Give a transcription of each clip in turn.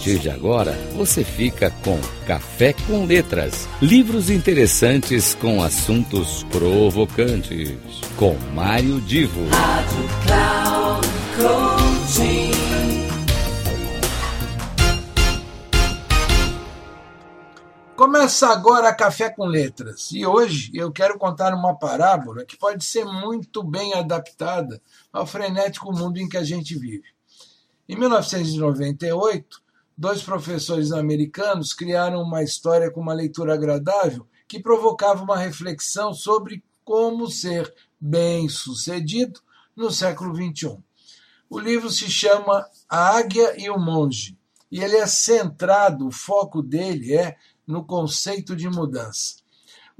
partir de agora, você fica com Café com Letras. Livros interessantes com assuntos provocantes. Com Mário Divo. Rádio Cloud Coaching. Começa agora Café com Letras. E hoje eu quero contar uma parábola que pode ser muito bem adaptada ao frenético mundo em que a gente vive. Em 1998, dois professores americanos criaram uma história com uma leitura agradável que provocava uma reflexão sobre como ser bem-sucedido no século XXI. O livro se chama A Águia e o Monge, e ele é centrado, o foco dele é no conceito de mudança.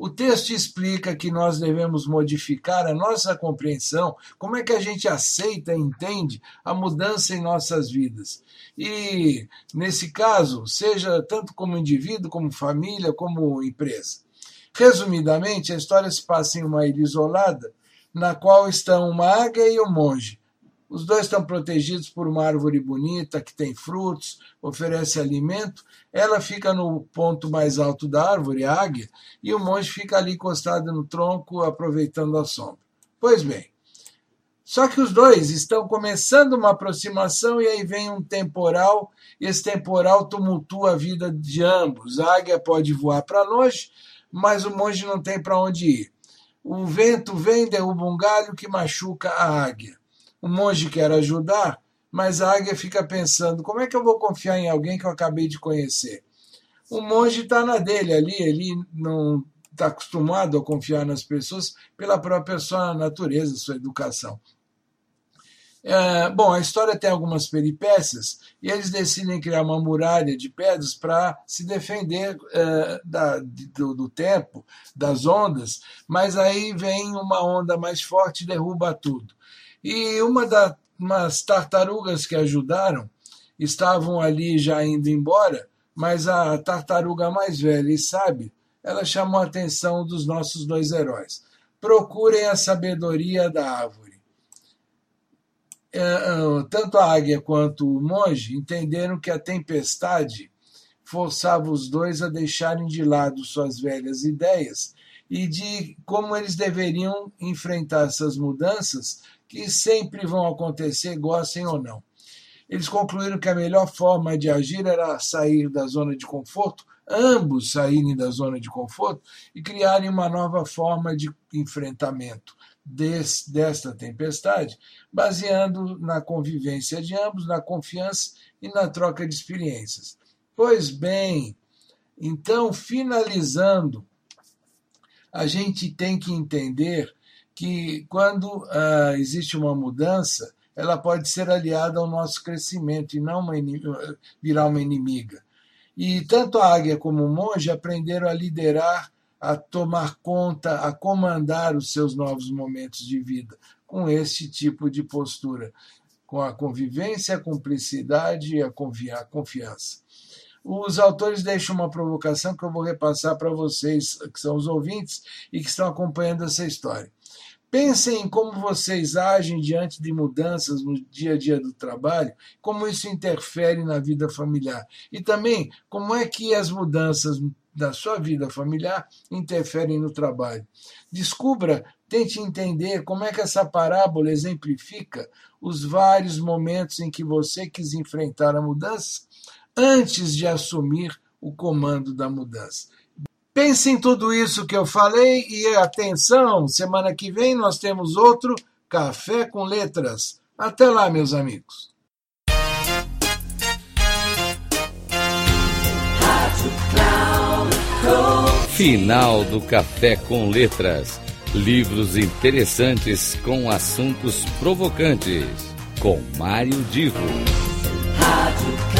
O texto explica que nós devemos modificar a nossa compreensão, como é que a gente aceita entende a mudança em nossas vidas. E, nesse caso, seja tanto como indivíduo, como família, como empresa. Resumidamente, a história se passa em uma ilha isolada, na qual estão uma águia e um monge, os dois estão protegidos por uma árvore bonita que tem frutos, oferece alimento. Ela fica no ponto mais alto da árvore, a águia, e o monge fica ali encostado no tronco, aproveitando a sombra. Pois bem, só que os dois estão começando uma aproximação e aí vem um temporal, esse temporal tumultua a vida de ambos. A águia pode voar para longe, mas o monge não tem para onde ir. O vento vem, derruba um galho que machuca a águia. O monge quer ajudar, mas a águia fica pensando: como é que eu vou confiar em alguém que eu acabei de conhecer? O monge está na dele ali, ele não está acostumado a confiar nas pessoas pela própria sua natureza, sua educação. É, bom, a história tem algumas peripécias e eles decidem criar uma muralha de pedras para se defender é, da, do, do, tempo, das ondas, mas aí vem uma onda mais forte e derruba tudo. E uma das tartarugas que ajudaram estavam ali já indo embora, mas a tartaruga mais velha e sábia, ela chamou a atenção dos nossos dois heróis. Procurem a sabedoria da árvore. É, é, tanto a águia quanto o monge entenderam que a tempestade forçava os dois a deixarem de lado suas velhas ideias e de como eles deveriam enfrentar essas mudanças que sempre vão acontecer, gostem ou não. Eles concluíram que a melhor forma de agir era sair da zona de conforto, ambos saírem da zona de conforto e criarem uma nova forma de enfrentamento desse, desta tempestade, baseando na convivência de ambos, na confiança e na troca de experiências. Pois bem, então, finalizando, a gente tem que entender que quando uh, existe uma mudança, ela pode ser aliada ao nosso crescimento e não uma virar uma inimiga. E tanto a águia como o monge aprenderam a liderar, a tomar conta, a comandar os seus novos momentos de vida com esse tipo de postura, com a convivência, a cumplicidade e a confiança. Os autores deixam uma provocação que eu vou repassar para vocês, que são os ouvintes e que estão acompanhando essa história. Pensem em como vocês agem diante de mudanças no dia a dia do trabalho, como isso interfere na vida familiar. E também como é que as mudanças da sua vida familiar interferem no trabalho. Descubra, tente entender como é que essa parábola exemplifica os vários momentos em que você quis enfrentar a mudança antes de assumir o comando da mudança. Pense em tudo isso que eu falei e atenção, semana que vem nós temos outro Café com Letras. Até lá, meus amigos. Final do Café com Letras. Livros interessantes com assuntos provocantes. Com Mário Divo. Rádio